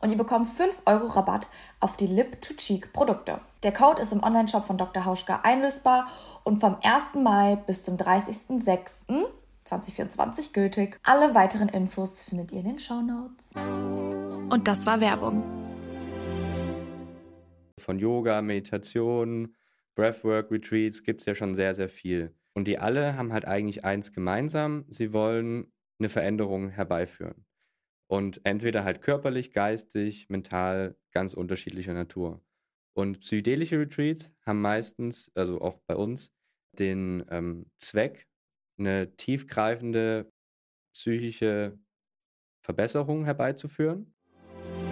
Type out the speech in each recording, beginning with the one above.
und ihr bekommt 5 Euro Rabatt auf die Lip-to-Cheek-Produkte. Der Code ist im Onlineshop von Dr. Hauschka einlösbar und vom 1. Mai bis zum 30.06.2024 gültig. Alle weiteren Infos findet ihr in den Show Notes. Und das war Werbung. Von Yoga, Meditation, Breathwork, Retreats gibt es ja schon sehr, sehr viel. Und die alle haben halt eigentlich eins gemeinsam. Sie wollen eine Veränderung herbeiführen. Und entweder halt körperlich, geistig, mental, ganz unterschiedlicher Natur. Und psychedelische Retreats haben meistens, also auch bei uns, den ähm, Zweck, eine tiefgreifende psychische Verbesserung herbeizuführen.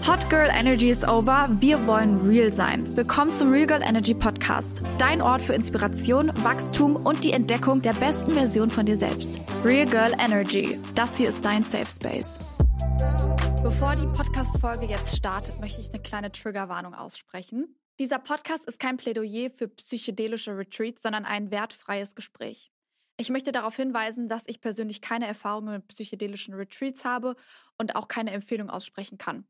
Hot Girl Energy is over. Wir wollen real sein. Willkommen zum Real Girl Energy Podcast. Dein Ort für Inspiration, Wachstum und die Entdeckung der besten Version von dir selbst. Real Girl Energy. Das hier ist dein Safe Space. Bevor die Podcast-Folge jetzt startet, möchte ich eine kleine Triggerwarnung aussprechen. Dieser Podcast ist kein Plädoyer für psychedelische Retreats, sondern ein wertfreies Gespräch. Ich möchte darauf hinweisen, dass ich persönlich keine Erfahrungen mit psychedelischen Retreats habe und auch keine Empfehlung aussprechen kann.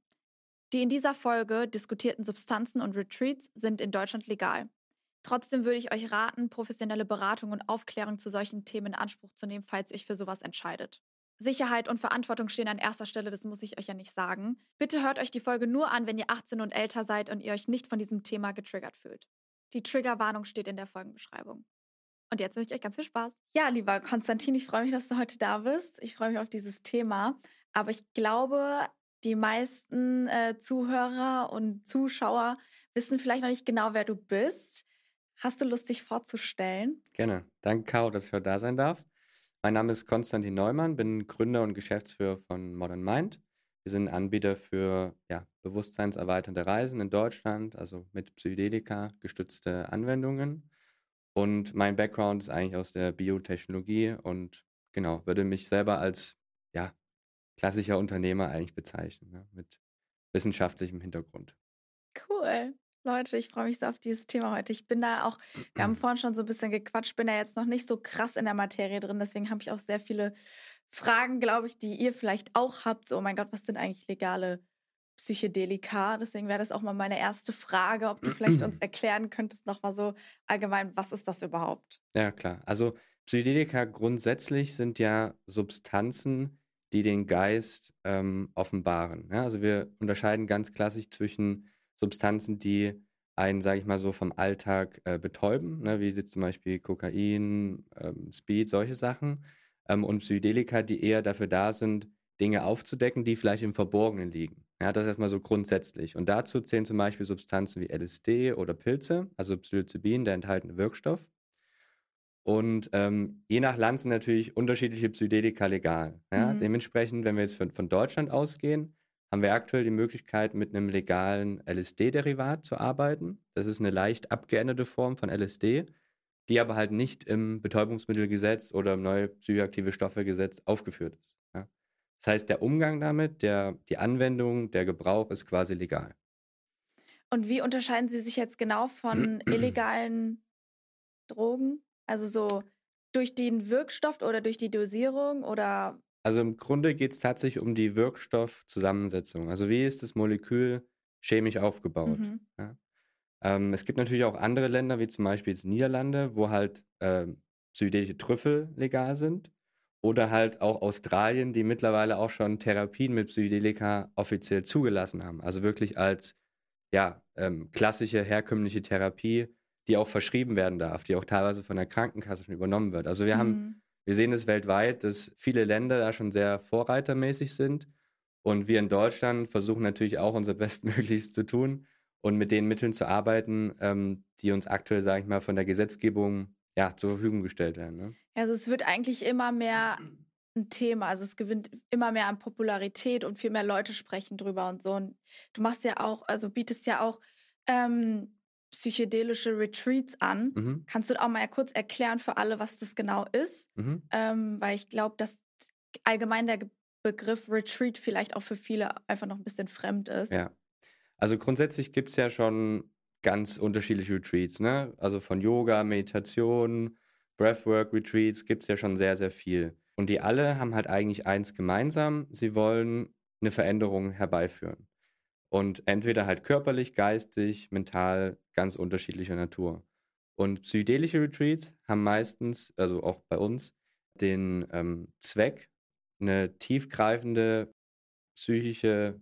Die in dieser Folge diskutierten Substanzen und Retreats sind in Deutschland legal. Trotzdem würde ich euch raten, professionelle Beratung und Aufklärung zu solchen Themen in Anspruch zu nehmen, falls ihr euch für sowas entscheidet. Sicherheit und Verantwortung stehen an erster Stelle, das muss ich euch ja nicht sagen. Bitte hört euch die Folge nur an, wenn ihr 18 und älter seid und ihr euch nicht von diesem Thema getriggert fühlt. Die Triggerwarnung steht in der Folgenbeschreibung. Und jetzt wünsche ich euch ganz viel Spaß. Ja, lieber Konstantin, ich freue mich, dass du heute da bist. Ich freue mich auf dieses Thema. Aber ich glaube, die meisten äh, Zuhörer und Zuschauer wissen vielleicht noch nicht genau, wer du bist. Hast du Lust, dich vorzustellen? Gerne. Danke, Caro, dass ich heute da sein darf. Mein Name ist Konstantin Neumann, bin Gründer und Geschäftsführer von Modern Mind. Wir sind Anbieter für ja, bewusstseinserweiternde Reisen in Deutschland, also mit Psychedelika gestützte Anwendungen. Und mein Background ist eigentlich aus der Biotechnologie und genau, würde mich selber als ja, klassischer Unternehmer eigentlich bezeichnen, ne, mit wissenschaftlichem Hintergrund. Cool. Leute, ich freue mich so auf dieses Thema heute. Ich bin da auch, wir haben vorhin schon so ein bisschen gequatscht, bin da jetzt noch nicht so krass in der Materie drin, deswegen habe ich auch sehr viele Fragen, glaube ich, die ihr vielleicht auch habt. So, oh mein Gott, was sind eigentlich legale Psychedelika? Deswegen wäre das auch mal meine erste Frage, ob du vielleicht uns erklären könntest, noch mal so allgemein, was ist das überhaupt? Ja, klar. Also Psychedelika grundsätzlich sind ja Substanzen, die den Geist ähm, offenbaren. Ja, also wir unterscheiden ganz klassisch zwischen Substanzen, die einen, sage ich mal so, vom Alltag äh, betäuben, ne, wie jetzt zum Beispiel Kokain, ähm, Speed, solche Sachen. Ähm, und Psychedelika, die eher dafür da sind, Dinge aufzudecken, die vielleicht im Verborgenen liegen. Ja, das erstmal so grundsätzlich. Und dazu zählen zum Beispiel Substanzen wie LSD oder Pilze, also Psilocybin, der enthaltene Wirkstoff. Und ähm, je nach Land sind natürlich unterschiedliche Psychedelika legal. Ja? Mhm. Dementsprechend, wenn wir jetzt von, von Deutschland ausgehen, haben wir aktuell die Möglichkeit, mit einem legalen LSD-Derivat zu arbeiten. Das ist eine leicht abgeänderte Form von LSD, die aber halt nicht im Betäubungsmittelgesetz oder im neue psychoaktive Stoffegesetz aufgeführt ist. Ja. Das heißt, der Umgang damit, der, die Anwendung, der Gebrauch ist quasi legal. Und wie unterscheiden sie sich jetzt genau von illegalen Drogen? Also so durch den Wirkstoff oder durch die Dosierung oder? Also im Grunde geht es tatsächlich um die Wirkstoffzusammensetzung. Also wie ist das Molekül chemisch aufgebaut? Mhm. Ja? Ähm, es gibt natürlich auch andere Länder, wie zum Beispiel jetzt Niederlande, wo halt äh, psychedelische Trüffel legal sind. Oder halt auch Australien, die mittlerweile auch schon Therapien mit Psychedelika offiziell zugelassen haben. Also wirklich als ja, ähm, klassische, herkömmliche Therapie, die auch verschrieben werden darf, die auch teilweise von der Krankenkasse schon übernommen wird. Also wir mhm. haben, wir sehen es weltweit, dass viele Länder da schon sehr vorreitermäßig sind. Und wir in Deutschland versuchen natürlich auch unser Bestmöglichstes zu tun und mit den Mitteln zu arbeiten, ähm, die uns aktuell, sage ich mal, von der Gesetzgebung ja, zur Verfügung gestellt werden. Ne? Also es wird eigentlich immer mehr ein Thema, also es gewinnt immer mehr an Popularität und viel mehr Leute sprechen drüber und so. Und du machst ja auch, also bietest ja auch ähm, psychedelische Retreats an. Mhm. Kannst du auch mal kurz erklären für alle, was das genau ist? Mhm. Ähm, weil ich glaube, dass allgemein der Begriff Retreat vielleicht auch für viele einfach noch ein bisschen fremd ist. Ja. Also grundsätzlich gibt es ja schon ganz unterschiedliche Retreats, ne? Also von Yoga, Meditation, Breathwork-Retreats gibt es ja schon sehr, sehr viel. Und die alle haben halt eigentlich eins gemeinsam, sie wollen eine Veränderung herbeiführen. Und entweder halt körperlich, geistig, mental, ganz unterschiedlicher Natur. Und psychedelische Retreats haben meistens, also auch bei uns, den ähm, Zweck, eine tiefgreifende psychische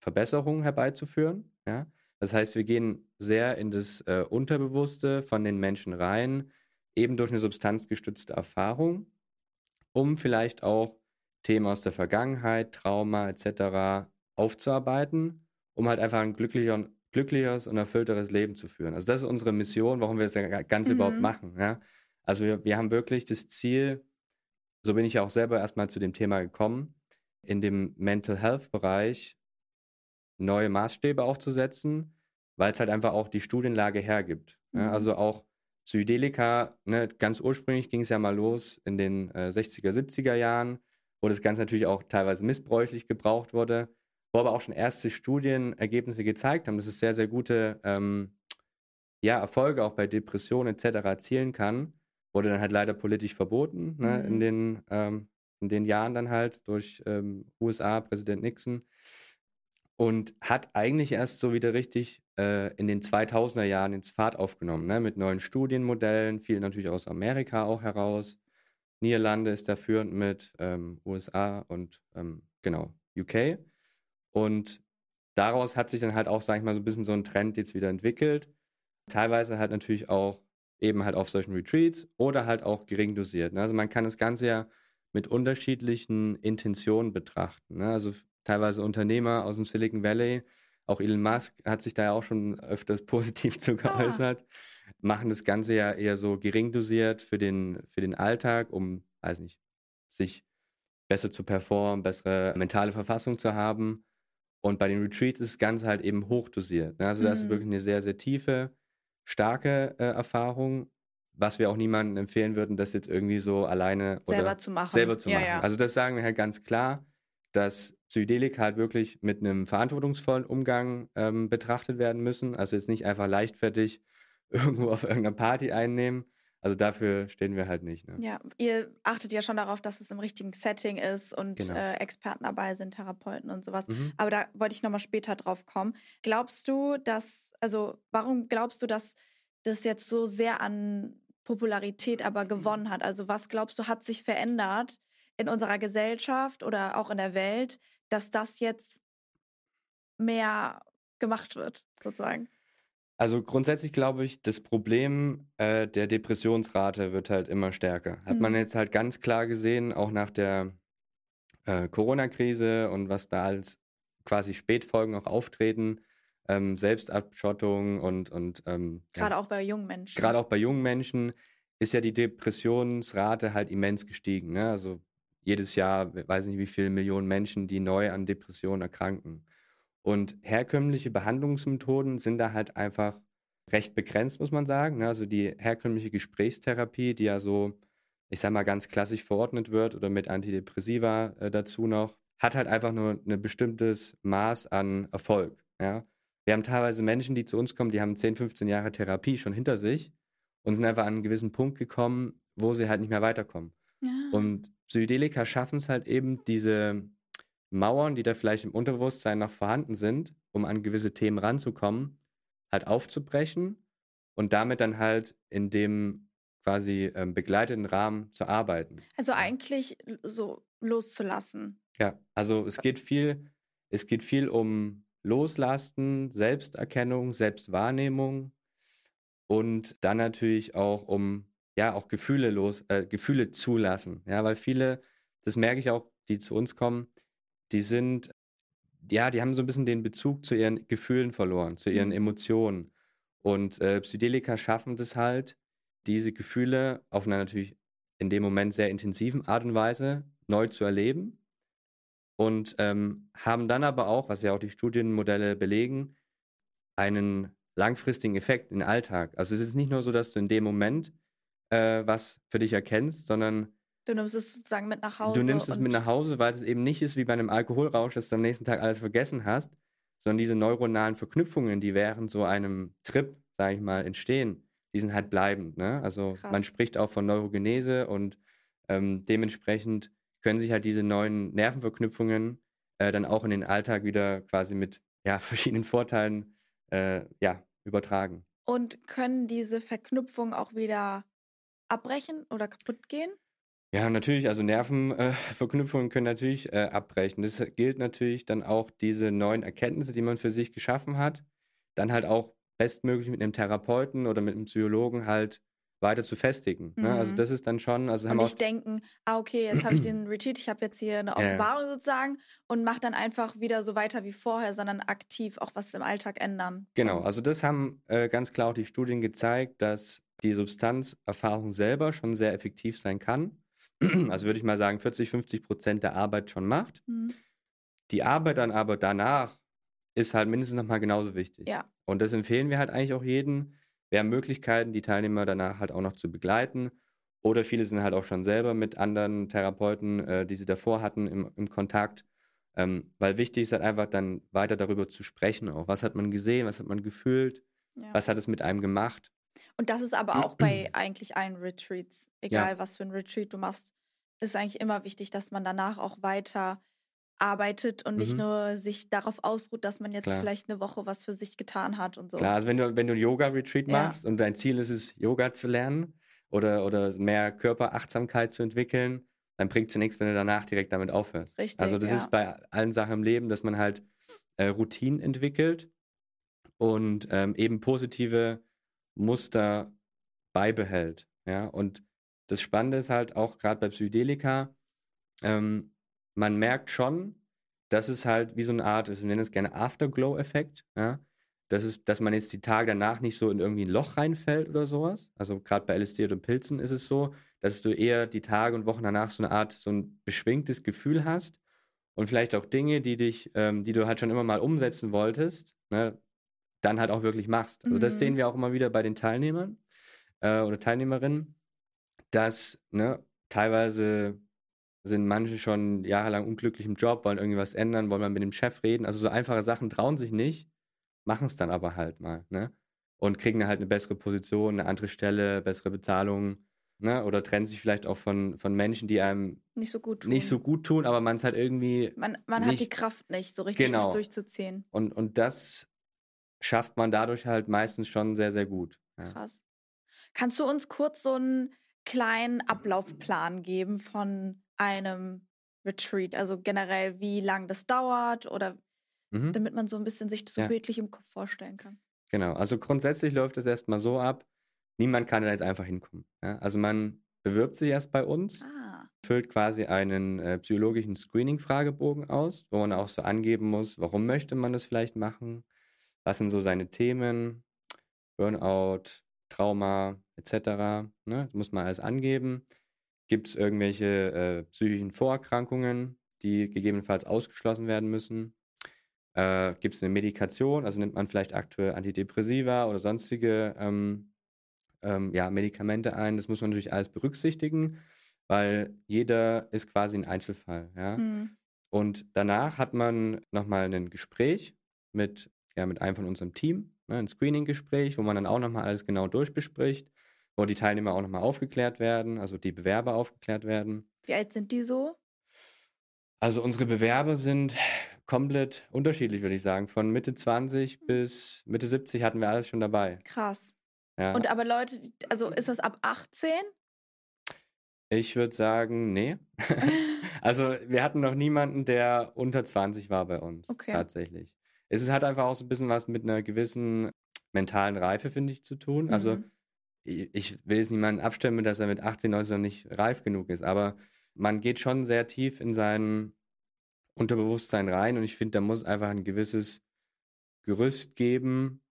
Verbesserung herbeizuführen. Ja? Das heißt, wir gehen sehr in das äh, Unterbewusste von den Menschen rein, eben durch eine substanzgestützte Erfahrung, um vielleicht auch Themen aus der Vergangenheit, Trauma etc. aufzuarbeiten, um halt einfach ein glücklicher, glücklicheres und erfüllteres Leben zu führen. Also das ist unsere Mission, warum wir das Ganze mhm. überhaupt machen. Ja? Also wir, wir haben wirklich das Ziel, so bin ich ja auch selber erstmal zu dem Thema gekommen, in dem Mental Health Bereich neue Maßstäbe aufzusetzen, weil es halt einfach auch die Studienlage hergibt. Mhm. Ja, also auch Psychedelika, ne, ganz ursprünglich ging es ja mal los in den äh, 60er, 70er Jahren, wo das Ganze natürlich auch teilweise missbräuchlich gebraucht wurde, wo aber auch schon erste Studienergebnisse gezeigt haben, dass es sehr, sehr gute ähm, ja, Erfolge auch bei Depressionen etc. erzielen kann, wurde dann halt leider politisch verboten ne, mhm. in, den, ähm, in den Jahren dann halt durch ähm, USA, Präsident Nixon und hat eigentlich erst so wieder richtig äh, in den 2000er Jahren ins Fahrt aufgenommen, ne? mit neuen Studienmodellen, viel natürlich aus Amerika auch heraus. Niederlande ist da führend mit ähm, USA und ähm, genau UK. Und daraus hat sich dann halt auch, sag ich mal, so ein bisschen so ein Trend jetzt wieder entwickelt. Teilweise halt natürlich auch eben halt auf solchen Retreats oder halt auch gering dosiert. Ne? Also man kann das Ganze ja mit unterschiedlichen Intentionen betrachten. Ne? Also teilweise Unternehmer aus dem Silicon Valley, auch Elon Musk hat sich da ja auch schon öfters positiv zu ah. geäußert, ah. machen das Ganze ja eher so gering dosiert für den, für den Alltag, um, weiß nicht, sich besser zu performen, bessere mentale Verfassung zu haben. Und bei den Retreats ist das Ganze halt eben hochdosiert. Ne? Also mhm. das ist wirklich eine sehr, sehr tiefe, starke äh, Erfahrung, was wir auch niemandem empfehlen würden, das jetzt irgendwie so alleine selber oder zu machen. Selber zu machen. Ja. Also das sagen wir halt ganz klar dass Psychedelika halt wirklich mit einem verantwortungsvollen Umgang ähm, betrachtet werden müssen. Also jetzt nicht einfach leichtfertig irgendwo auf irgendeiner Party einnehmen. Also dafür stehen wir halt nicht. Ne? Ja, ihr achtet ja schon darauf, dass es im richtigen Setting ist und genau. äh, Experten dabei sind, Therapeuten und sowas. Mhm. Aber da wollte ich nochmal später drauf kommen. Glaubst du, dass, also warum glaubst du, dass das jetzt so sehr an Popularität aber gewonnen hat? Also was glaubst du, hat sich verändert in unserer Gesellschaft oder auch in der Welt, dass das jetzt mehr gemacht wird, sozusagen? Also grundsätzlich glaube ich, das Problem äh, der Depressionsrate wird halt immer stärker. Hat mhm. man jetzt halt ganz klar gesehen, auch nach der äh, Corona-Krise und was da als quasi Spätfolgen auch auftreten, ähm, Selbstabschottung und, und ähm, gerade ja, auch bei jungen Menschen. Gerade auch bei jungen Menschen ist ja die Depressionsrate halt immens gestiegen. Ne? Also jedes Jahr, weiß nicht wie viele Millionen Menschen, die neu an Depressionen erkranken. Und herkömmliche Behandlungsmethoden sind da halt einfach recht begrenzt, muss man sagen. Ne? Also die herkömmliche Gesprächstherapie, die ja so ich sag mal, ganz klassisch verordnet wird oder mit Antidepressiva äh, dazu noch, hat halt einfach nur ein bestimmtes Maß an Erfolg. Ja? Wir haben teilweise Menschen, die zu uns kommen, die haben 10, 15 Jahre Therapie schon hinter sich und sind einfach an einen gewissen Punkt gekommen, wo sie halt nicht mehr weiterkommen. Ja. Und Psychedelika schaffen es halt eben, diese Mauern, die da vielleicht im Unterbewusstsein noch vorhanden sind, um an gewisse Themen ranzukommen, halt aufzubrechen und damit dann halt in dem quasi ähm, begleiteten Rahmen zu arbeiten. Also eigentlich so loszulassen. Ja, also es geht viel, es geht viel um Loslassen, Selbsterkennung, Selbstwahrnehmung und dann natürlich auch um ja auch Gefühle los, äh, Gefühle zulassen. Ja, weil viele, das merke ich auch, die zu uns kommen, die sind ja, die haben so ein bisschen den Bezug zu ihren Gefühlen verloren, zu ihren mhm. Emotionen. Und äh, Psychedelika schaffen das halt, diese Gefühle auf einer natürlich in dem Moment sehr intensiven Art und Weise neu zu erleben und ähm, haben dann aber auch, was ja auch die Studienmodelle belegen, einen langfristigen Effekt im Alltag. Also es ist nicht nur so, dass du in dem Moment äh, was für dich erkennst, sondern du nimmst es sozusagen mit nach Hause. Du nimmst es mit nach Hause, weil es eben nicht ist wie bei einem Alkoholrausch, dass du am nächsten Tag alles vergessen hast, sondern diese neuronalen Verknüpfungen, die während so einem Trip, sage ich mal, entstehen, die sind halt bleibend. Ne? Also Krass. man spricht auch von Neurogenese und ähm, dementsprechend können sich halt diese neuen Nervenverknüpfungen äh, dann auch in den Alltag wieder quasi mit ja, verschiedenen Vorteilen äh, ja, übertragen. Und können diese Verknüpfungen auch wieder abbrechen oder kaputt gehen? Ja, natürlich, also Nervenverknüpfungen äh, können natürlich äh, abbrechen. Das gilt natürlich dann auch diese neuen Erkenntnisse, die man für sich geschaffen hat, dann halt auch bestmöglich mit einem Therapeuten oder mit einem Psychologen halt weiter zu festigen. Mhm. Ne? Also mhm. das ist dann schon, also haben und nicht denken, ah okay, jetzt habe ich den Retreat, ich habe jetzt hier eine Offenbarung ja. sozusagen und mach dann einfach wieder so weiter wie vorher, sondern aktiv auch was im Alltag ändern. Genau, also das haben äh, ganz klar auch die Studien gezeigt, dass die Substanzerfahrung selber schon sehr effektiv sein kann. Also würde ich mal sagen, 40, 50 Prozent der Arbeit schon macht. Mhm. Die Arbeit dann aber danach ist halt mindestens nochmal genauso wichtig. Ja. Und das empfehlen wir halt eigentlich auch jedem, wir haben Möglichkeiten, die Teilnehmer danach halt auch noch zu begleiten. Oder viele sind halt auch schon selber mit anderen Therapeuten, äh, die sie davor hatten, im, im Kontakt. Ähm, weil wichtig ist halt einfach dann weiter darüber zu sprechen auch. Was hat man gesehen, was hat man gefühlt, ja. was hat es mit einem gemacht. Und das ist aber auch bei eigentlich allen Retreats, egal ja. was für ein Retreat du machst, ist eigentlich immer wichtig, dass man danach auch weiter arbeitet und nicht mhm. nur sich darauf ausruht, dass man jetzt Klar. vielleicht eine Woche was für sich getan hat und so. Klar, also wenn du, wenn du ein Yoga-Retreat ja. machst und dein Ziel ist es, Yoga zu lernen oder, oder mehr Körperachtsamkeit zu entwickeln, dann bringt es nichts, wenn du danach direkt damit aufhörst. Richtig, also das ja. ist bei allen Sachen im Leben, dass man halt äh, Routinen entwickelt und ähm, eben positive Muster beibehält. Ja, und das Spannende ist halt auch gerade bei Psychedelika, ähm, man merkt schon, dass es halt wie so eine Art, wir nennen es gerne Afterglow-Effekt, ja. Das ist, dass man jetzt die Tage danach nicht so in irgendwie ein Loch reinfällt oder sowas. Also gerade bei LSD oder Pilzen ist es so, dass du eher die Tage und Wochen danach so eine Art, so ein beschwingtes Gefühl hast und vielleicht auch Dinge, die dich, ähm, die du halt schon immer mal umsetzen wolltest, ne, dann halt auch wirklich machst. Also das sehen mhm. wir auch immer wieder bei den Teilnehmern äh, oder Teilnehmerinnen, dass ne, teilweise sind manche schon jahrelang unglücklich im Job, wollen irgendwie was ändern, wollen mal mit dem Chef reden. Also so einfache Sachen trauen sich nicht, machen es dann aber halt mal, ne? Und kriegen dann halt eine bessere Position, eine andere Stelle, bessere Bezahlung, ne? Oder trennen sich vielleicht auch von, von Menschen, die einem nicht so gut tun, nicht so gut tun aber man es halt irgendwie. Man, man nicht, hat die Kraft nicht, so richtig genau. das durchzuziehen. Und, und das schafft man dadurch halt meistens schon sehr, sehr gut. Ja. Krass. Kannst du uns kurz so einen kleinen Ablaufplan geben von einem Retreat? Also generell, wie lang das dauert oder mhm. damit man so ein bisschen sich so ja. bildlich im Kopf vorstellen kann. Genau, also grundsätzlich läuft es erstmal so ab, niemand kann da jetzt einfach hinkommen. Ja? Also man bewirbt sich erst bei uns, ah. füllt quasi einen äh, psychologischen Screening-Fragebogen aus, wo man auch so angeben muss, warum möchte man das vielleicht machen, was sind so seine Themen, Burnout, Trauma etc. Ne? Das muss man alles angeben. Gibt es irgendwelche äh, psychischen Vorerkrankungen, die gegebenenfalls ausgeschlossen werden müssen? Äh, Gibt es eine Medikation? Also nimmt man vielleicht aktuell Antidepressiva oder sonstige ähm, ähm, ja, Medikamente ein? Das muss man natürlich alles berücksichtigen. weil jeder ist quasi ein Einzelfall. Ja? Mhm. Und danach hat man nochmal ein Gespräch mit, ja, mit einem von unserem Team, ne, ein Screening-Gespräch, wo man dann auch nochmal alles genau durchbespricht, wo die Teilnehmer auch nochmal aufgeklärt werden, also die Bewerber aufgeklärt werden. Wie alt sind die so? Also unsere Bewerber sind komplett unterschiedlich, würde ich sagen. Von Mitte 20 bis Mitte 70 hatten wir alles schon dabei. Krass. Ja. Und aber Leute, also ist das ab 18? Ich würde sagen, nee. also wir hatten noch niemanden, der unter 20 war bei uns. Okay. Tatsächlich. Es hat einfach auch so ein bisschen was mit einer gewissen mentalen Reife, finde ich, zu tun. Also Mhm. ich, ich will jetzt niemanden abstimmen, dass er mit 18, 19 noch nicht reif genug ist, aber man geht schon sehr tief in sein Unterbewusstsein rein und ich finde, da muss einfach ein gewisses Gerüst geben,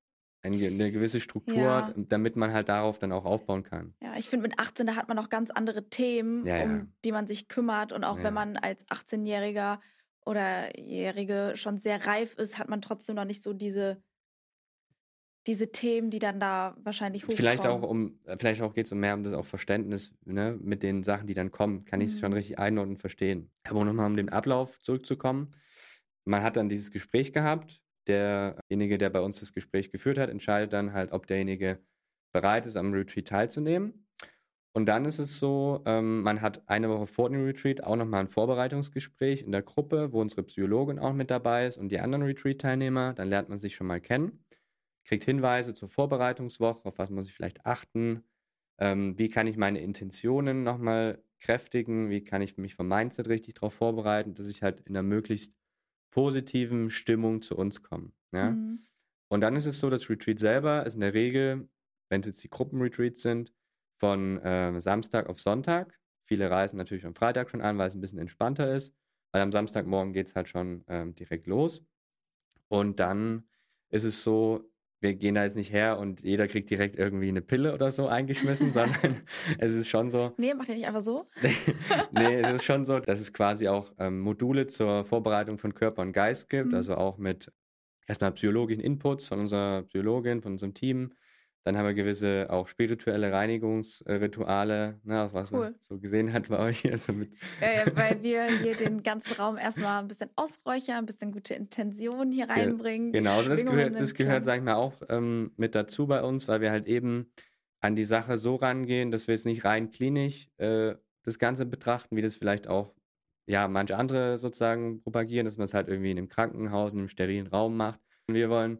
ein, ge- eine gewisse Struktur, Ja. damit man halt darauf dann auch aufbauen kann. Ja, ich finde, mit 18, da hat man noch ganz andere Themen, Ja, ja. um die man sich kümmert. Und auch wenn man als 18-Jähriger oder Jährige schon sehr reif ist, hat man trotzdem noch nicht so diese, diese Themen, die dann da wahrscheinlich hochkommen. Vielleicht auch um, äh, vielleicht auch geht es um mehr um das auch Verständnis, ne, mit den Sachen, die dann kommen, kann ich es schon Mhm. richtig einordnen und verstehen. Aber nochmal um den Ablauf zurückzukommen. Man hat dann dieses Gespräch gehabt. Derjenige, der bei uns das Gespräch geführt hat, entscheidet dann halt, ob derjenige bereit ist, am Retreat teilzunehmen. Und dann ist es so, ähm, man hat eine Woche vor dem Retreat auch nochmal ein Vorbereitungsgespräch in der Gruppe, wo unsere Psychologin auch mit dabei ist und die anderen Retreat-Teilnehmer. Dann lernt man sich schon mal kennen kriegt Hinweise zur Vorbereitungswoche, auf was muss ich vielleicht achten, ähm, wie kann ich meine Intentionen nochmal kräftigen, wie kann ich mich vom Mindset richtig darauf vorbereiten, dass ich halt in einer möglichst positiven Stimmung zu uns komme. Ja? Mhm. Und dann ist es so, das Retreat selber ist in der Regel, wenn es jetzt die Gruppenretreats sind, von ähm, Samstag auf Sonntag. Viele reisen natürlich am Freitag schon an, weil es ein bisschen entspannter ist, weil am Samstagmorgen geht es halt schon ähm, direkt los. Und dann ist es so, wir gehen da jetzt nicht her und jeder kriegt direkt irgendwie eine Pille oder so eingeschmissen, sondern es ist schon so, Nee, macht ihr nicht einfach so? nee, es ist schon so, dass es quasi auch ähm, Module zur Vorbereitung von Körper und Geist gibt, Mhm. also auch mit erstmal psychologischen Inputs von unserer Psychologin, von unserem Team. Dann haben wir gewisse auch spirituelle Reinigungsrituale, ne, was Cool. man so gesehen hat bei euch. Also mit, äh, weil wir hier den ganzen Raum erstmal ein bisschen ausräuchern, ein bisschen gute Intentionen hier reinbringen. Genau, also das gehört, das gehört, sag ich mal, auch ähm, mit dazu bei uns, weil wir halt eben an die Sache so rangehen, dass wir jetzt nicht rein klinisch äh, das Ganze betrachten, wie das vielleicht auch ja manche andere sozusagen propagieren, dass man es halt irgendwie in einem Krankenhaus, in einem sterilen Raum macht. Und wir wollen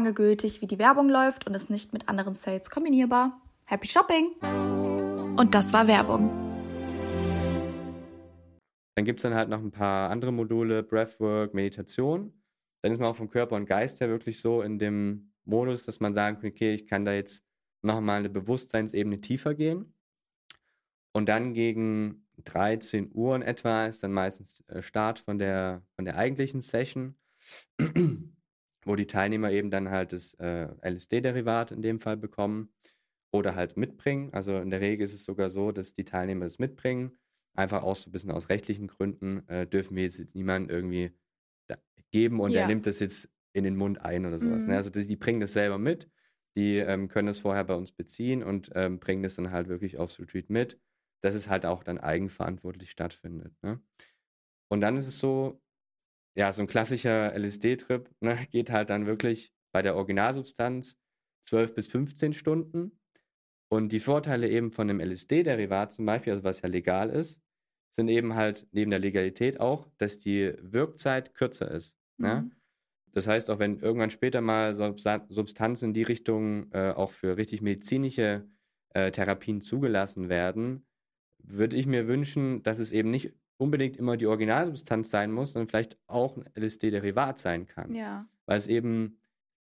gültig, wie die Werbung läuft und ist nicht mit anderen Sales kombinierbar. Happy Shopping! Und das war Werbung. Dann gibt es dann halt noch ein paar andere Module, Breathwork, Meditation. Dann ist man auch vom Körper und Geist her wirklich so in dem Modus, dass man sagen kann, okay, ich kann da jetzt nochmal eine Bewusstseinsebene tiefer gehen. Und dann gegen 13 Uhr in etwa ist dann meistens äh, Start von der, von der eigentlichen Session, wo die Teilnehmer eben dann halt das äh, LSD-Derivat in dem Fall bekommen oder halt mitbringen. Also in der Regel ist es sogar so, dass die Teilnehmer das mitbringen. Einfach auch so ein bisschen aus rechtlichen Gründen äh, dürfen wir jetzt, jetzt niemanden irgendwie geben und Ja. er nimmt das jetzt in den Mund ein oder sowas. Mhm. Ne? Also die, die bringen das selber mit, die ähm, können das vorher bei uns beziehen und ähm, bringen das dann halt wirklich aufs Retreat mit. dass es halt auch dann eigenverantwortlich stattfindet. Ne? Und dann ist es so, ja, so ein klassischer LSD-Trip ne, geht halt dann wirklich bei der Originalsubstanz 12 bis 15 Stunden. Und die Vorteile eben von einem LSD-Derivat zum Beispiel, also was ja legal ist, sind eben halt neben der Legalität auch, dass die Wirkzeit kürzer ist. Ne? Mhm. Ne? Das heißt, auch wenn irgendwann später mal Substanzen in die Richtung äh, auch für richtig medizinische äh, Therapien zugelassen werden, würde ich mir wünschen, dass es eben nicht unbedingt immer die Originalsubstanz sein muss, sondern vielleicht auch ein LSD-Derivat sein kann. Ja. Weil es eben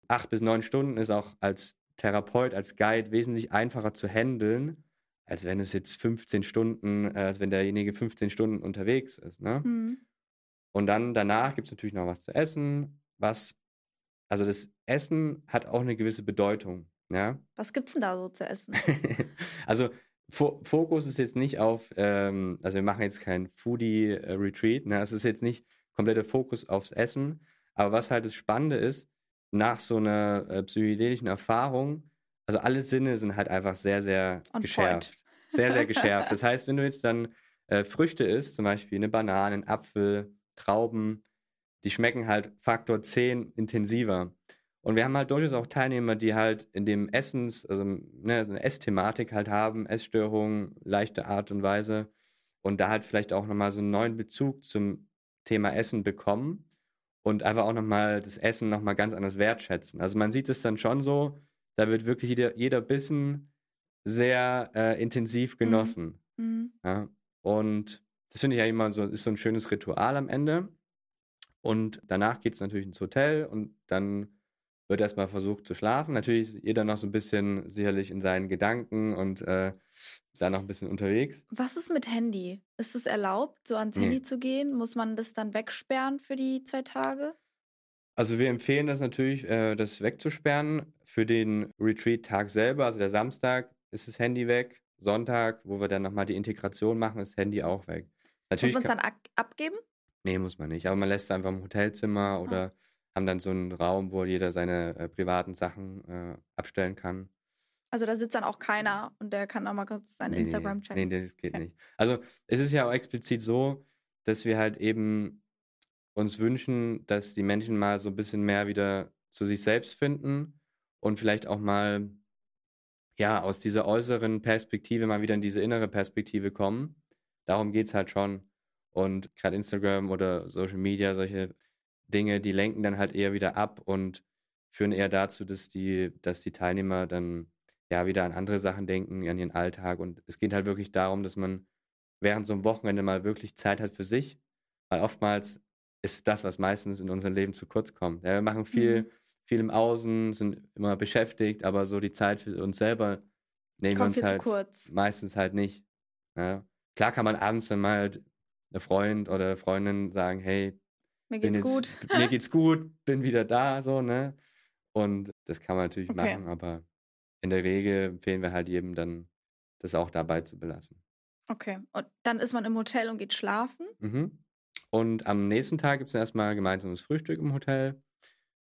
acht bis neun Stunden ist auch als Therapeut, als Guide wesentlich einfacher zu handeln, als wenn es jetzt 15 Stunden, äh, als wenn derjenige 15 Stunden unterwegs ist. Ne? Mhm. Und dann danach gibt es natürlich noch was zu essen, was, also das Essen hat auch eine gewisse Bedeutung. Ja? Was es denn da so zu essen? also Fokus ist jetzt nicht auf, ähm, also wir machen jetzt kein Foodie-Retreat, ne? es ist jetzt nicht kompletter Fokus aufs Essen, aber was halt das Spannende ist, nach so einer äh, psychedelischen Erfahrung, also alle Sinne sind halt einfach sehr, sehr On geschärft. Sehr, sehr geschärft. Das heißt, wenn du jetzt dann äh, Früchte isst, zum Beispiel eine Banane, einen Apfel, Trauben, die schmecken halt Faktor 10 intensiver. Und wir haben halt durchaus auch Teilnehmer, die halt in dem Essens, also ne, so eine Essthematik halt haben, Essstörungen, leichte Art und Weise und da halt vielleicht auch nochmal so einen neuen Bezug zum Thema Essen bekommen und einfach auch nochmal das Essen nochmal ganz anders wertschätzen. Also man sieht es dann schon so, da wird wirklich jeder, jeder Bissen sehr äh, intensiv mhm. genossen. Mhm. Ja? Und das finde ich ja immer so, ist so ein schönes Ritual am Ende. Und danach geht es natürlich ins Hotel und dann wird erstmal versucht zu schlafen. Natürlich ist jeder noch so ein bisschen sicherlich in seinen Gedanken und äh, da noch ein bisschen unterwegs. Was ist mit Handy? Ist es erlaubt, so ans nee. Handy zu gehen? Muss man das dann wegsperren für die zwei Tage? Also wir empfehlen das natürlich, äh, das wegzusperren. Für den Retreat-Tag selber, also der Samstag, ist das Handy weg. Sonntag, wo wir dann nochmal die Integration machen, ist das Handy auch weg. Natürlich muss man es dann abgeben? Nee, muss man nicht. Aber man lässt es einfach im Hotelzimmer ah. Haben dann so einen Raum, wo jeder seine äh, privaten Sachen äh, abstellen kann. Also da sitzt dann auch keiner und der kann auch mal kurz sein nee, Instagram checken. Nee, das geht okay. nicht. Also es ist ja auch explizit so, dass wir halt eben uns wünschen, dass die Menschen mal so ein bisschen mehr wieder zu sich selbst finden und vielleicht auch mal ja aus dieser äußeren Perspektive mal wieder in diese innere Perspektive kommen. Darum geht es halt schon. Und gerade Instagram oder Social Media, solche Dinge, die lenken dann halt eher wieder ab und führen eher dazu, dass die, dass die Teilnehmer dann ja wieder an andere Sachen denken, an ihren Alltag. Und es geht halt wirklich darum, dass man während so einem Wochenende mal wirklich Zeit hat für sich, weil oftmals ist das, was meistens in unserem Leben zu kurz kommt. Ja, wir machen viel, mhm. viel im Außen, sind immer beschäftigt, aber so die Zeit für uns selber nehmen wir uns halt meistens halt nicht. Ja. Klar kann man abends dann mal halt eine Freund oder Freundin sagen, hey, mir geht's jetzt, gut. mir geht's gut, bin wieder da, so, ne? Und das kann man natürlich okay. machen, aber in der Regel empfehlen wir halt jedem dann, das auch dabei zu belassen. Okay. Und dann ist man im Hotel und geht schlafen? Mhm. Und am nächsten Tag gibt es erstmal gemeinsames Frühstück im Hotel.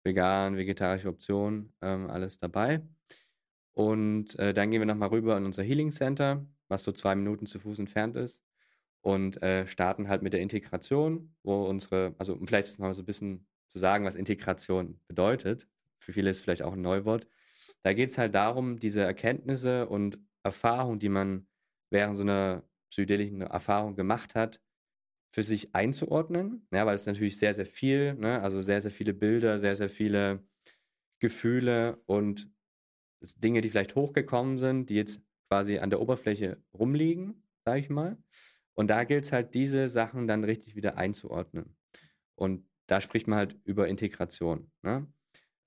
Vegan, vegetarische Optionen, ähm, alles dabei. Und äh, dann gehen wir nochmal rüber in unser Healing Center, was so zwei Minuten zu Fuß entfernt ist und äh, starten halt mit der Integration, wo unsere, also um vielleicht mal so ein bisschen zu sagen, was Integration bedeutet. Für viele ist es vielleicht auch ein Neuwort. Da geht es halt darum, diese Erkenntnisse und Erfahrungen, die man während so einer psychedelischen Erfahrung gemacht hat, für sich einzuordnen. Ja, weil es natürlich sehr, sehr viel, ne? also sehr, sehr viele Bilder, sehr, sehr viele Gefühle und Dinge, die vielleicht hochgekommen sind, die jetzt quasi an der Oberfläche rumliegen, sage ich mal. Und da gilt es halt, diese Sachen dann richtig wieder einzuordnen. Und da spricht man halt über Integration. Ne?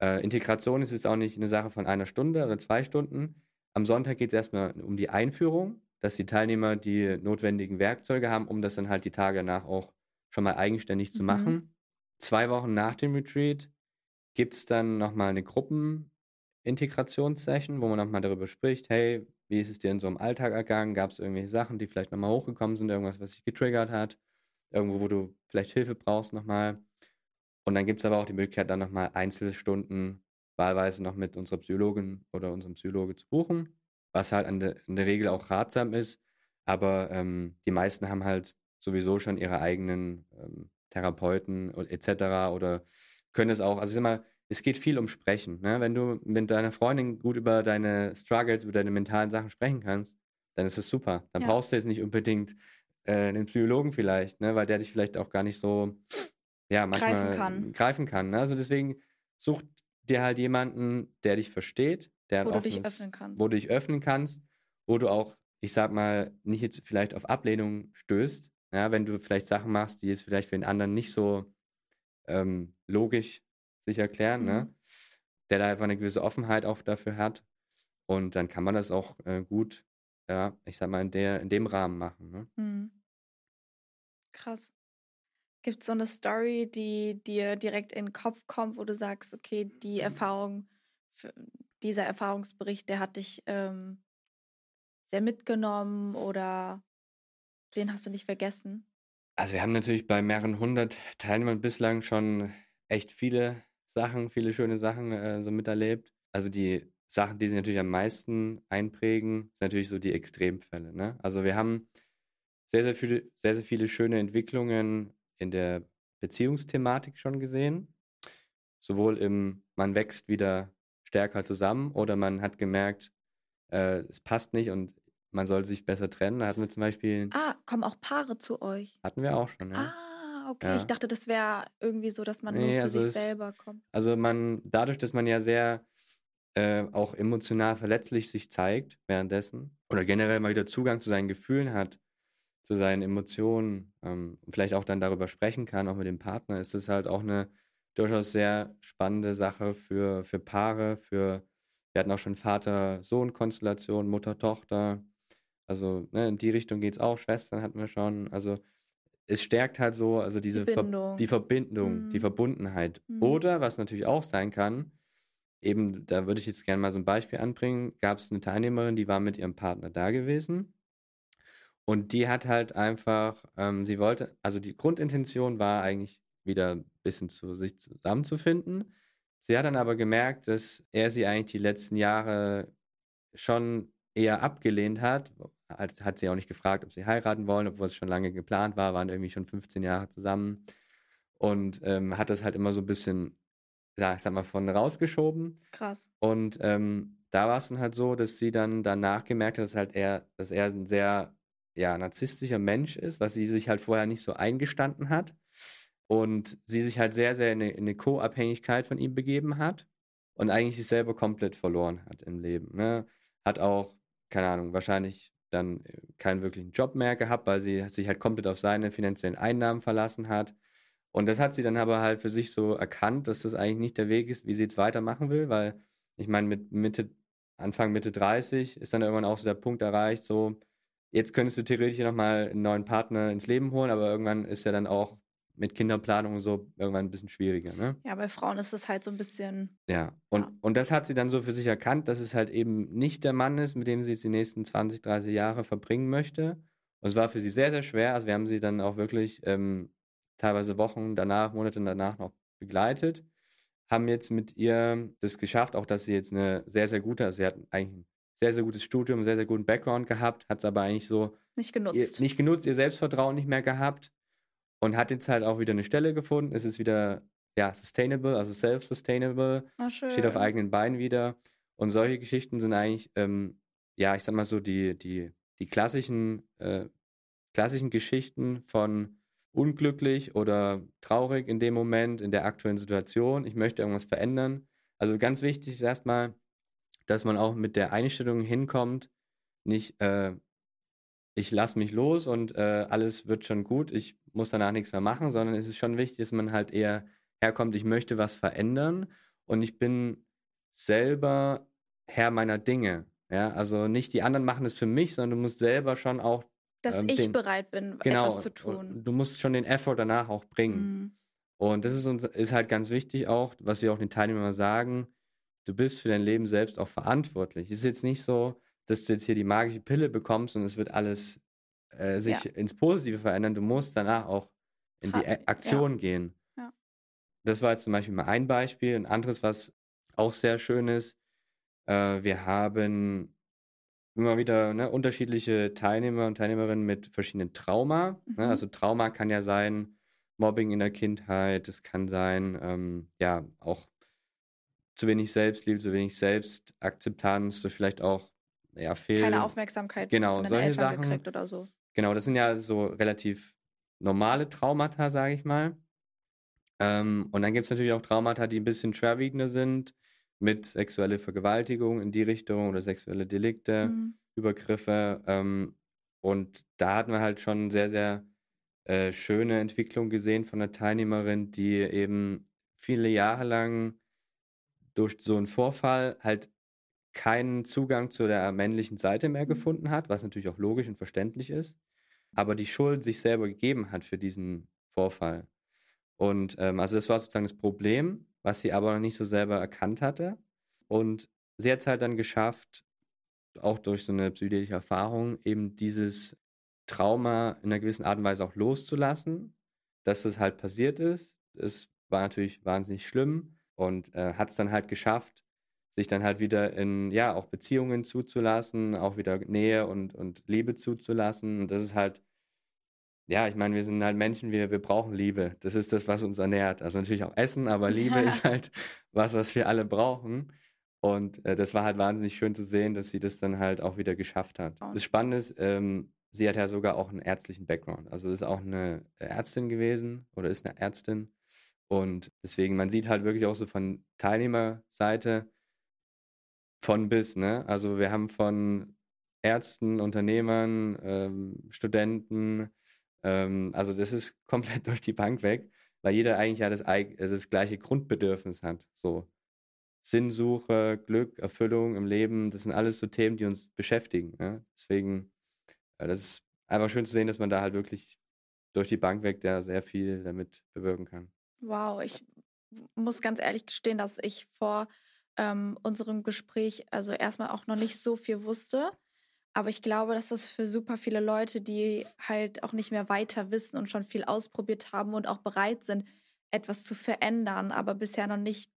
Äh, Integration ist jetzt auch nicht eine Sache von einer Stunde oder zwei Stunden. Am Sonntag geht es erstmal um die Einführung, dass die Teilnehmer die notwendigen Werkzeuge haben, um das dann halt die Tage danach auch schon mal eigenständig mhm. zu machen. Zwei Wochen nach dem Retreat gibt es dann nochmal eine Gruppenintegrationssession, wo man nochmal darüber spricht, hey, wie ist es dir in so einem Alltag ergangen? Gab es irgendwelche Sachen, die vielleicht nochmal hochgekommen sind, irgendwas, was sich getriggert hat? Irgendwo, wo du vielleicht Hilfe brauchst nochmal? Und dann gibt es aber auch die Möglichkeit, dann nochmal Einzelstunden wahlweise noch mit unserer Psychologin oder unserem Psychologe zu buchen, was halt in der, in der Regel auch ratsam ist, Aber ähm, die meisten haben halt sowieso schon ihre eigenen ähm, Therapeuten etc. oder können es auch, also immer, es geht viel um Sprechen. Ne? Wenn du mit deiner Freundin gut über deine Struggles, über deine mentalen Sachen sprechen kannst, dann ist es super. Dann ja. brauchst du jetzt nicht unbedingt äh, einen Psychologen vielleicht, ne? weil der dich vielleicht auch gar nicht so ja, manchmal greifen kann. Greifen kann ne? Also deswegen such dir halt jemanden, der dich versteht, der wo du dich öffnen kannst. Wo du dich öffnen kannst, wo du auch, ich sag mal, nicht jetzt vielleicht auf Ablehnung stößt, ja, wenn du vielleicht Sachen machst, die jetzt vielleicht für den anderen nicht so ähm, logisch sich erklären, ne? mhm. ne? Der da einfach eine gewisse Offenheit auch dafür hat. Und dann kann man das auch äh, gut, ja, ich sag mal, in, der, in dem Rahmen machen. Ne? Mhm. Krass. Gibt es so eine Story, die dir direkt in den Kopf kommt, wo du sagst, okay, die Erfahrung, dieser Erfahrungsbericht, der hat dich ähm, sehr mitgenommen oder den hast du nicht vergessen? Also wir haben natürlich bei mehreren hundert Teilnehmern bislang schon echt viele Sachen, viele schöne Sachen äh, so miterlebt. Also die Sachen, die sich natürlich am meisten einprägen, sind natürlich so die Extremfälle. Ne? Also wir haben sehr, sehr viele, sehr, sehr viele schöne Entwicklungen in der Beziehungsthematik schon gesehen. Sowohl im, man wächst wieder stärker zusammen oder man hat gemerkt, äh, es passt nicht und man soll sich besser trennen. Da hatten wir zum Beispiel. Ah, kommen auch Paare zu euch? Hatten wir auch schon, ja. Ah, okay. Ja. Ich dachte, das wäre irgendwie so, dass man nee, nur für also sich es, selber kommt. Also man, dadurch, dass man ja sehr äh, auch emotional verletzlich sich zeigt währenddessen oder generell mal wieder Zugang zu seinen Gefühlen hat, zu seinen Emotionen ähm, und vielleicht auch dann darüber sprechen kann, auch mit dem Partner, ist das halt auch eine durchaus sehr spannende Sache für, für Paare, für, wir hatten auch schon Vater-Sohn-Konstellation, Mutter-Tochter, also ne, in die Richtung geht es auch. Schwestern hatten wir schon. Also es stärkt halt so, also diese die, Ver die Verbindung, mhm. die Verbundenheit. Mhm. Oder was natürlich auch sein kann, eben, da würde ich jetzt gerne mal so ein Beispiel anbringen, gab es eine Teilnehmerin, die war mit ihrem Partner da gewesen. Und die hat halt einfach, ähm, sie wollte, also die Grundintention war eigentlich wieder ein bisschen zu sich zusammenzufinden. Sie hat dann aber gemerkt, dass er sie eigentlich die letzten Jahre schon eher abgelehnt hat. Hat, hat sie auch nicht gefragt, ob sie heiraten wollen, obwohl es schon lange geplant war, waren irgendwie schon 15 Jahre zusammen. Und ähm, hat das halt immer so ein bisschen, ja, ich sag mal, von rausgeschoben. Krass. Und ähm, da war es dann halt so, dass sie dann danach gemerkt hat, dass halt er, dass er ein sehr ja, narzisstischer Mensch ist, was sie sich halt vorher nicht so eingestanden hat. Und sie sich halt sehr, sehr in eine, in eine Co-Abhängigkeit von ihm begeben hat und eigentlich sich selber komplett verloren hat im Leben. Ne? Hat auch keine Ahnung, wahrscheinlich dann äh, keinen wirklichen Job mehr gehabt, weil sie sich halt komplett auf seine finanziellen Einnahmen verlassen hat. Und das hat sie dann aber halt für sich so erkannt, dass das eigentlich nicht der Weg ist, wie sie jetzt weitermachen will, weil ich meine, mit Mitte, Anfang Mitte 30 ist dann irgendwann auch so der Punkt erreicht, so, jetzt könntest du theoretisch nochmal einen neuen Partner ins Leben holen, aber irgendwann ist ja dann auch mit Kinderplanung und so irgendwann ein bisschen schwieriger. Ne? Ja, bei Frauen ist das halt so ein bisschen. Ja, und, ja. und das hat sie dann so für sich erkannt, dass es halt eben nicht der Mann ist, mit dem sie jetzt die nächsten 20, 30 Jahre verbringen möchte. Und es war für sie sehr, sehr schwer. Also wir haben sie dann auch wirklich ähm, teilweise Wochen danach, Monate danach noch begleitet. Haben jetzt mit ihr das geschafft, auch dass sie jetzt eine sehr, sehr gute, also sie hat eigentlich ein sehr, sehr gutes Studium, sehr, sehr guten Background gehabt, hat es aber eigentlich so nicht genutzt. Ihr, nicht genutzt, ihr Selbstvertrauen nicht mehr gehabt und hat jetzt halt auch wieder eine Stelle gefunden. Es ist wieder ja, sustainable, also self-sustainable, oh, steht auf eigenen Beinen wieder. Und solche Geschichten sind eigentlich, ähm, ja, ich sag mal so, die, die, die klassischen, äh, klassischen Geschichten von unglücklich oder traurig in dem Moment, in der aktuellen Situation. Ich möchte irgendwas verändern. Also ganz wichtig ist erstmal, dass man auch mit der Einstellung hinkommt, nicht, äh, ich lasse mich los und äh, alles wird schon gut, ich muss danach nichts mehr machen, sondern es ist schon wichtig, dass man halt eher herkommt, ich möchte was verändern und ich bin selber Herr meiner Dinge. Ja, also nicht die anderen machen es für mich, sondern du musst selber schon auch. Dass ähm, ich den, bereit bin, genau, etwas zu tun. Du musst schon den Effort danach auch bringen. Mhm. Und das ist, uns, ist halt ganz wichtig auch, was wir auch den Teilnehmern sagen. Du bist für dein Leben selbst auch verantwortlich. Es ist jetzt nicht so, dass du jetzt hier die magische Pille bekommst und es wird alles äh, sich ja. ins Positive verändern. Du musst danach auch in die Aktion ja. gehen. Ja. Das war jetzt zum Beispiel mal ein Beispiel. Ein anderes, was auch sehr schön ist, äh, wir haben immer wieder ne, unterschiedliche Teilnehmer und Teilnehmerinnen mit verschiedenen Trauma. Ne? Mhm. Ne? Also Trauma kann ja sein Mobbing in der Kindheit, es kann sein, ähm, ja, auch zu wenig Selbstliebe, zu wenig Selbstakzeptanz, so vielleicht auch ja, fehl... Keine Aufmerksamkeit genau, von den solche Eltern Sachen. gekriegt oder so. Genau, das sind ja so relativ normale Traumata, sage ich mal. Ähm, und dann gibt es natürlich auch Traumata, die ein bisschen schwerwiegender sind, mit sexueller Vergewaltigung in die Richtung oder sexuelle Delikte, Mhm. Übergriffe. Ähm, und da hatten wir halt schon sehr, sehr äh, schöne Entwicklung gesehen von einer Teilnehmerin, die eben viele Jahre lang durch so einen Vorfall halt keinen Zugang zu der männlichen Seite mehr Mhm. gefunden hat, was natürlich auch logisch und verständlich ist, aber die Schuld sich selber gegeben hat für diesen Vorfall. Und ähm, also das war sozusagen das Problem, was sie aber noch nicht so selber erkannt hatte. Und sie hat es halt dann geschafft, auch durch so eine psychedelische Erfahrung, eben dieses Trauma in einer gewissen Art und Weise auch loszulassen, dass es halt passiert ist. Es war natürlich wahnsinnig schlimm und äh, hat es dann halt geschafft, sich dann halt wieder in, ja, auch Beziehungen zuzulassen, auch wieder Nähe und, und Liebe zuzulassen. Und das ist halt, ja, ich meine, wir sind halt Menschen, wir, wir brauchen Liebe. Das ist das, was uns ernährt. Also natürlich auch Essen, aber Liebe ist halt was, was wir alle brauchen. Und äh, das war halt wahnsinnig schön zu sehen, dass sie das dann halt auch wieder geschafft hat. Das Spannende ist, ähm, sie hat ja sogar auch einen ärztlichen Background. Also ist auch eine Ärztin gewesen oder ist eine Ärztin. Und deswegen, man sieht halt wirklich auch so von Teilnehmerseite von bis, ne? Also wir haben von Ärzten, Unternehmern, ähm, Studenten, ähm, also das ist komplett durch die Bank weg, weil jeder eigentlich ja das, also das gleiche Grundbedürfnis hat. So Sinnsuche, Glück, Erfüllung im Leben, das sind alles so Themen, die uns beschäftigen. Ne? Deswegen, äh, das ist einfach schön zu sehen, dass man da halt wirklich durch die Bank weg da sehr viel damit bewirken kann. Wow, ich muss ganz ehrlich gestehen, dass ich vor ähm, unserem Gespräch also erstmal auch noch nicht so viel wusste. Aber ich glaube, dass das für super viele Leute, die halt auch nicht mehr weiter wissen und schon viel ausprobiert haben und auch bereit sind, etwas zu verändern, aber bisher noch nicht,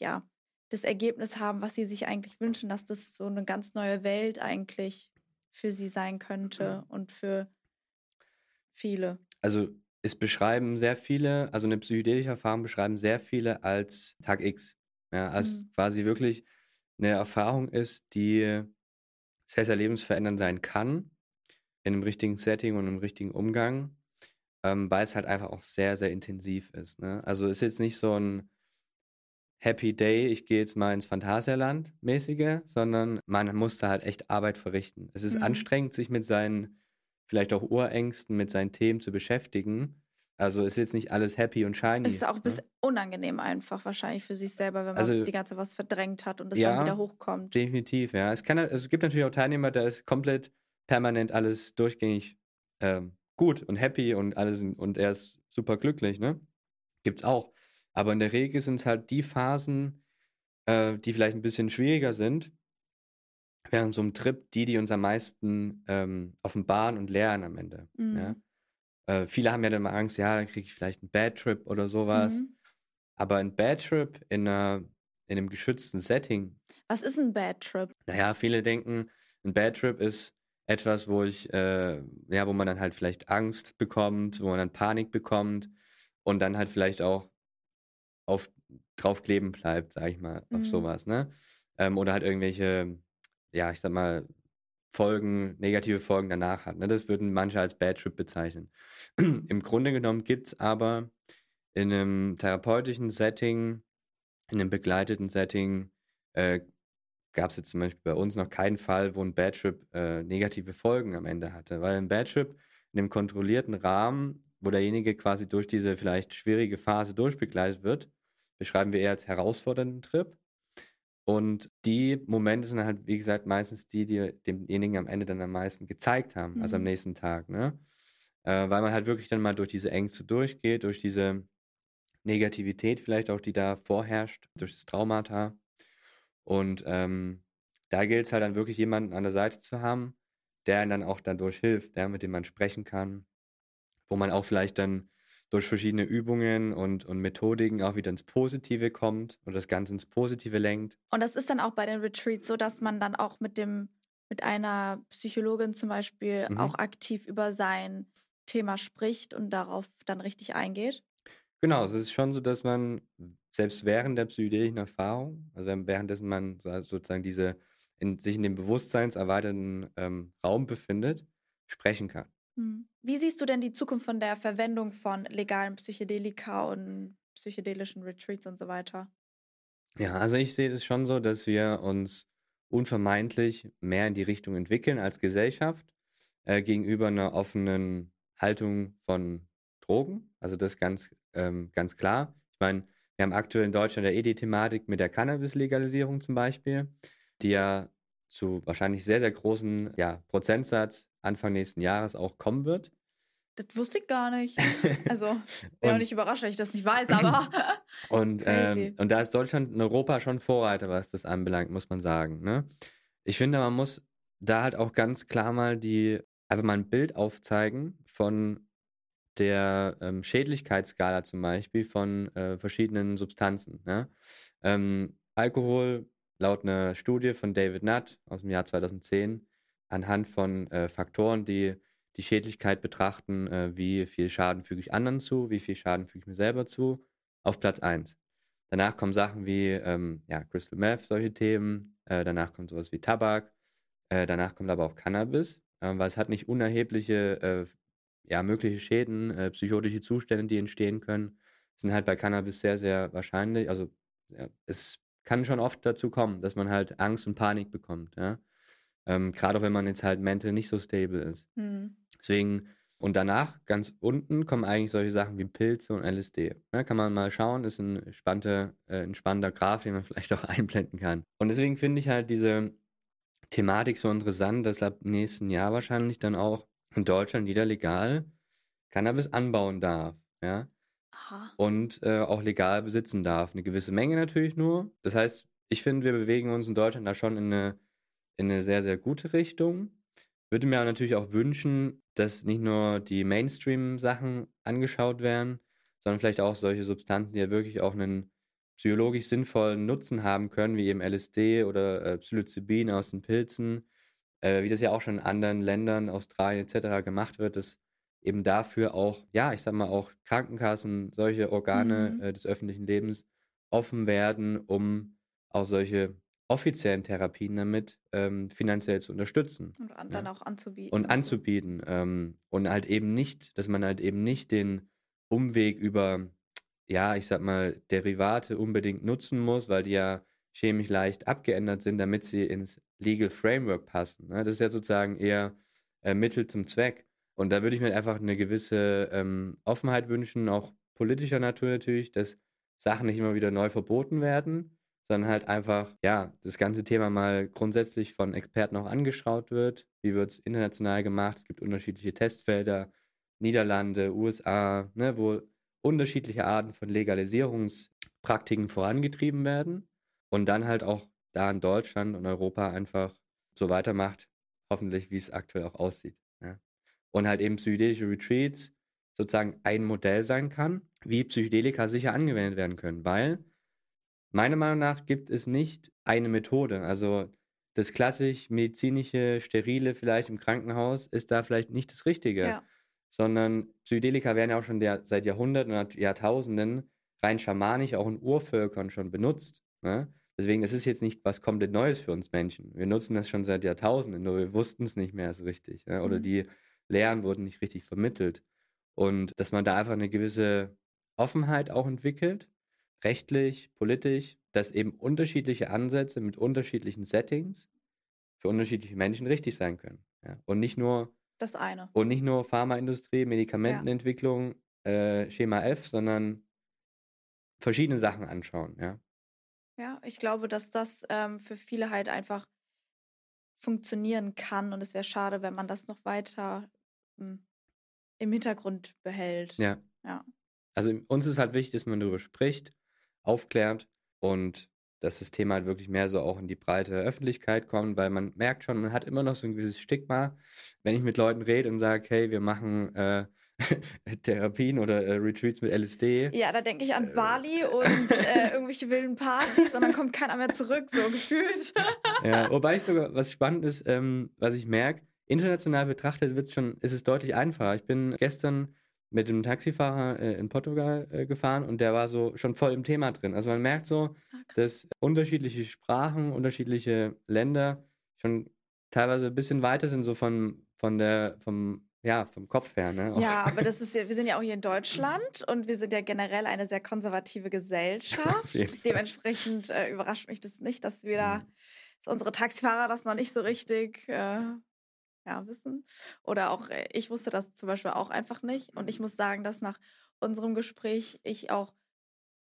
ja, das Ergebnis haben, was sie sich eigentlich wünschen, dass das so eine ganz neue Welt eigentlich für sie sein könnte und für viele. Also es beschreiben sehr viele, also eine psychedelische Erfahrung beschreiben sehr viele als Tag X. Ja, als Mhm. quasi wirklich eine Erfahrung ist, die sehr, sehr lebensverändernd sein kann, in einem richtigen Setting und im richtigen Umgang, ähm, weil es halt einfach auch sehr, sehr intensiv ist. Ne? Also ist jetzt nicht so ein Happy Day, ich gehe jetzt mal ins Phantasialand mäßige, sondern man muss da halt echt Arbeit verrichten. Es ist Mhm. anstrengend, sich mit seinen vielleicht auch Urängsten, mit seinen Themen zu beschäftigen. Also ist jetzt nicht alles happy und shiny. Ist auch ein ne? bisschen unangenehm einfach wahrscheinlich für sich selber, wenn man Also- die ganze Zeit was verdrängt hat und das Ja, dann wieder hochkommt. Definitiv, ja. Es, kann, also es gibt natürlich auch Teilnehmer, da ist komplett permanent alles durchgängig ähm, gut und happy und alles und er ist super glücklich, ne? Gibt's auch. Aber in der Regel sind es halt die Phasen, äh, die vielleicht ein bisschen schwieriger sind, während so einem Trip, die, die uns am meisten ähm, offenbaren und lernen am Ende. Mhm. Ja? Äh, viele haben ja dann mal Angst, ja, dann kriege ich vielleicht einen Bad Trip oder sowas. Mhm. Aber ein Bad Trip in, einer, in einem geschützten Setting, Was ist ein Bad Trip? naja, viele denken, ein Bad Trip ist etwas, wo ich, äh, ja, wo man dann halt vielleicht Angst bekommt, wo man dann Panik bekommt und dann halt vielleicht auch auf, drauf kleben bleibt, sag ich mal, auf Mhm. sowas, ne? Ähm, oder halt irgendwelche, ja, ich sag mal, Folgen, negative Folgen danach hat. Ne? Das würden manche als Bad Trip bezeichnen. Im Grunde genommen gibt es aber in einem therapeutischen Setting, in einem begleiteten Setting, äh, gab es jetzt zum Beispiel bei uns noch keinen Fall, wo ein Bad Trip äh, negative Folgen am Ende hatte. Weil ein Bad Trip in einem kontrollierten Rahmen, wo derjenige quasi durch diese vielleicht schwierige Phase durchbegleitet wird, beschreiben wir eher als herausfordernden Trip. Und die Momente sind halt, wie gesagt, meistens die, die demjenigen am Ende dann am meisten gezeigt haben, also am Mhm. nächsten Tag, ne? Äh, weil man halt wirklich dann mal durch diese Ängste durchgeht, durch diese Negativität vielleicht auch, die da vorherrscht, durch das Traumata. Und ähm, da gilt es halt dann wirklich jemanden an der Seite zu haben, der dann auch dadurch hilft, der, mit dem man sprechen kann, wo man auch vielleicht dann durch verschiedene Übungen und, und Methodiken auch wieder ins Positive kommt und das Ganze ins Positive lenkt. Und das ist dann auch bei den Retreats so, dass man dann auch mit dem mit einer Psychologin zum Beispiel Mhm. auch aktiv über sein Thema spricht und darauf dann richtig eingeht? Genau, es ist schon so, dass man selbst während der psychedelischen Erfahrung, also währenddessen man so- sozusagen diese in, sich in dem bewusstseinserweiterten ähm, Raum befindet, sprechen kann. Hm. Wie siehst du denn die Zukunft von der Verwendung von legalen Psychedelika und psychedelischen Retreats und so weiter? Ja, also ich sehe es schon so, dass wir uns unvermeidlich mehr in die Richtung entwickeln als Gesellschaft äh, gegenüber einer offenen Haltung von Drogen. Also das ganz, ähm, ganz klar. Ich meine, wir haben aktuell in Deutschland ja eh die Thematik mit der Cannabis-Legalisierung zum Beispiel, die ja zu wahrscheinlich sehr, sehr großen ja, Prozentsatz Anfang nächsten Jahres auch kommen wird. Das wusste ich gar nicht. Also, bin auch Und- nicht überrascht, dass ich das nicht weiß, aber. Und, ähm, und da ist Deutschland in Europa schon Vorreiter, was das anbelangt, muss man sagen. Ne? Ich finde, man muss da halt auch ganz klar mal die, einfach mal ein Bild aufzeigen von der ähm, Schädlichkeitsskala zum Beispiel von äh, verschiedenen Substanzen. Ne? Ähm, Alkohol, laut einer Studie von David Nutt aus dem Jahr 2010, anhand von äh, Faktoren, die die Schädlichkeit betrachten, äh, wie viel Schaden füge ich anderen zu, wie viel Schaden füge ich mir selber zu, auf Platz 1. Danach kommen Sachen wie ähm, ja, Crystal Meth, solche Themen. Äh, danach kommt sowas wie Tabak. Äh, danach kommt aber auch Cannabis, äh, weil es hat nicht unerhebliche, äh, ja, mögliche Schäden, äh, psychotische Zustände, die entstehen können, sind halt bei Cannabis sehr, sehr wahrscheinlich. Also ja, es kann schon oft dazu kommen, dass man halt Angst und Panik bekommt. Ja? Ähm, Gerade auch wenn man jetzt halt mental nicht so stable ist. Hm. Deswegen, und danach, ganz unten, kommen eigentlich solche Sachen wie Pilze und LSD. Ja, kann man mal schauen, ist ein spannender, äh, ein spannender Graph, den man vielleicht auch einblenden kann. Und deswegen finde ich halt diese Thematik so interessant, dass ab nächsten Jahr wahrscheinlich dann auch in Deutschland jeder legal Cannabis anbauen darf. Ja, Aha. und äh, auch legal besitzen darf. Eine gewisse Menge natürlich nur. Das heißt, ich finde, wir bewegen uns in Deutschland da schon in eine, in eine sehr, sehr gute Richtung. Würde mir natürlich auch wünschen, dass nicht nur die Mainstream-Sachen angeschaut werden, sondern vielleicht auch solche Substanzen, die ja wirklich auch einen psychologisch sinnvollen Nutzen haben können, wie eben LSD oder äh, Psilocybin aus den Pilzen, äh, wie das ja auch schon in anderen Ländern, Australien etc. gemacht wird, dass eben dafür auch, ja, ich sag mal auch Krankenkassen, solche Organe Mhm. äh, des öffentlichen Lebens offen werden, um auch solche offiziellen Therapien damit ähm, finanziell zu unterstützen Und an, dann auch anzubieten. und anzubieten. Ähm, und halt eben nicht, dass man halt eben nicht den Umweg über, ja, ich sag mal, Derivate unbedingt nutzen muss, weil die ja chemisch leicht abgeändert sind, damit sie ins Legal Framework passen. Ne? Das ist ja sozusagen eher äh, Mittel zum Zweck. Und da würde ich mir einfach eine gewisse ähm, Offenheit wünschen, auch politischer Natur natürlich, dass Sachen nicht immer wieder neu verboten werden, sondern halt einfach, ja, das ganze Thema mal grundsätzlich von Experten auch angeschaut wird. Wie wird es international gemacht? Es gibt unterschiedliche Testfelder, Niederlande, USA, ne, wo unterschiedliche Arten von Legalisierungspraktiken vorangetrieben werden und dann halt auch da in Deutschland und Europa einfach so weitermacht, hoffentlich, wie es aktuell auch aussieht. Und halt eben psychedelische Retreats sozusagen ein Modell sein kann, wie Psychedelika sicher angewendet werden können, weil meiner Meinung nach gibt es nicht eine Methode. Also das klassisch medizinische, sterile vielleicht im Krankenhaus ist da vielleicht nicht das Richtige, Ja. sondern Psychedelika werden ja auch schon der, seit Jahrhunderten und Jahrtausenden rein schamanisch auch in Urvölkern schon benutzt. Ne? Deswegen, es ist jetzt nicht was komplett Neues für uns Menschen. Wir nutzen das schon seit Jahrtausenden, nur wir wussten es nicht mehr so richtig. Ja? Oder Mhm. die Lehren wurden nicht richtig vermittelt. Und dass man da einfach eine gewisse Offenheit auch entwickelt, rechtlich, politisch, dass eben unterschiedliche Ansätze mit unterschiedlichen Settings für unterschiedliche Menschen richtig sein können. Ja? Und nicht nur Das eine. und nicht nur Pharmaindustrie, Medikamentenentwicklung, äh, Schema F, sondern verschiedene Sachen anschauen, ja. Ja, ich glaube, dass das ähm, für viele halt einfach funktionieren kann und es wäre schade, wenn man das noch weiter im Hintergrund behält. Ja. Ja. Also uns ist halt wichtig, dass man darüber spricht, aufklärt und dass das Thema halt wirklich mehr so auch in die breite Öffentlichkeit kommt, weil man merkt schon, man hat immer noch so ein gewisses Stigma, wenn ich mit Leuten rede und sage, hey, wir machen, äh, Therapien oder äh, Retreats mit LSD. Ja, da denke ich an äh, Bali und äh, irgendwelche wilden Partys und dann kommt keiner mehr zurück, so gefühlt. ja, wobei ich sogar, was spannend ist, ähm, was ich merke, international betrachtet wird schon, ist es deutlich einfacher. Ich bin gestern mit dem Taxifahrer äh, in Portugal äh, gefahren und der war so schon voll im Thema drin. Also man merkt so, ah, dass unterschiedliche Sprachen, unterschiedliche Länder schon teilweise ein bisschen weiter sind, so von, von der, vom, ja, vom Kopf her. Ne? Ja, aber das ist ja, wir sind ja auch hier in Deutschland und wir sind ja generell eine sehr konservative Gesellschaft. Dementsprechend äh, überrascht mich das nicht, dass wir da, mhm. dass unsere Taxifahrer das noch nicht so richtig äh, ja, wissen. Oder auch, äh, ich wusste das zum Beispiel auch einfach nicht. Und ich muss sagen, dass nach unserem Gespräch ich auch,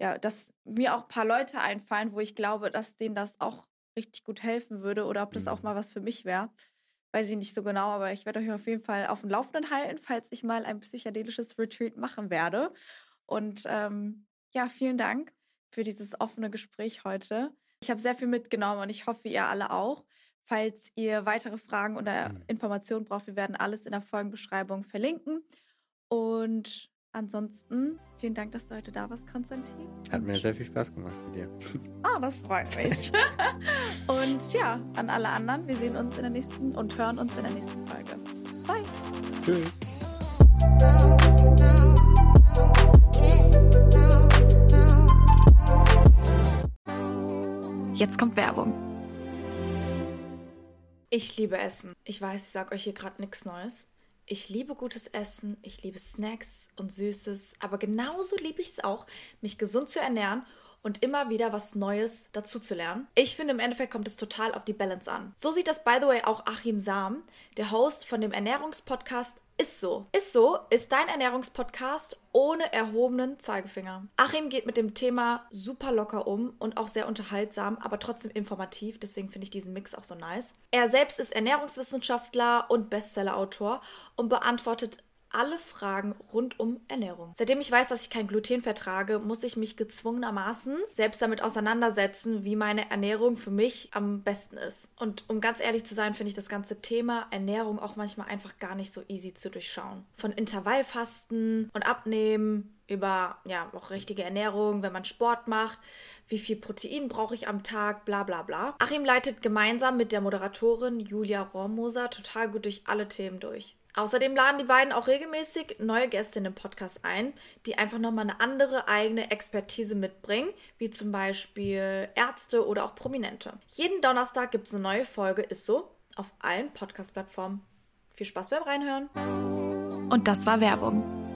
ja, dass mir auch ein paar Leute einfallen, wo ich glaube, dass denen das auch richtig gut helfen würde oder ob das auch mhm. mal was für mich wäre. Weiß ich nicht so genau, aber ich werde euch auf jeden Fall auf dem Laufenden halten, falls ich mal ein psychedelisches Retreat machen werde. Und ähm, ja, vielen Dank für dieses offene Gespräch heute. Ich habe sehr viel mitgenommen und ich hoffe, ihr alle auch. Falls ihr weitere Fragen oder mhm. Informationen braucht, wir werden alles in der Folgenbeschreibung verlinken. Und ansonsten, vielen Dank, dass du heute da warst, Konstantin. Hat mir sehr viel Spaß gemacht mit dir. Ah, das freut mich. und ja, an alle anderen, wir sehen uns in der nächsten und hören uns in der nächsten Folge. Bye. Tschüss. Jetzt kommt Werbung. Ich liebe Essen. Ich weiß, ich sage euch hier gerade nichts Neues. Ich liebe gutes Essen, ich liebe Snacks und Süßes, aber genauso liebe ich es auch, mich gesund zu ernähren und immer wieder was Neues dazu zu lernen. Ich finde, im Endeffekt kommt es total auf die Balance an. So sieht das, by the way, auch Achim Sam, der Host von dem Ernährungspodcast ist so. Ist so ist dein Ernährungspodcast ohne erhobenen Zeigefinger. Achim geht mit dem Thema super locker um und auch sehr unterhaltsam, aber trotzdem informativ. Deswegen finde ich diesen Mix auch so nice. Er selbst ist Ernährungswissenschaftler und Bestsellerautor und beantwortet alle Fragen rund um Ernährung. Seitdem ich weiß, dass ich kein Gluten vertrage, muss ich mich gezwungenermaßen selbst damit auseinandersetzen, wie meine Ernährung für mich am besten ist. Und um ganz ehrlich zu sein, finde ich das ganze Thema Ernährung auch manchmal einfach gar nicht so easy zu durchschauen. Von Intervallfasten und Abnehmen über ja auch richtige Ernährung, wenn man Sport macht, wie viel Protein brauche ich am Tag, bla bla bla. Achim leitet gemeinsam mit der Moderatorin Julia Rohrmoser total gut durch alle Themen durch. Außerdem laden die beiden auch regelmäßig neue Gäste in den Podcast ein, die einfach nochmal eine andere eigene Expertise mitbringen, wie zum Beispiel Ärzte oder auch Prominente. Jeden Donnerstag gibt es eine neue Folge, ist so, auf allen Podcast-Plattformen. Viel Spaß beim Reinhören. Und das war Werbung.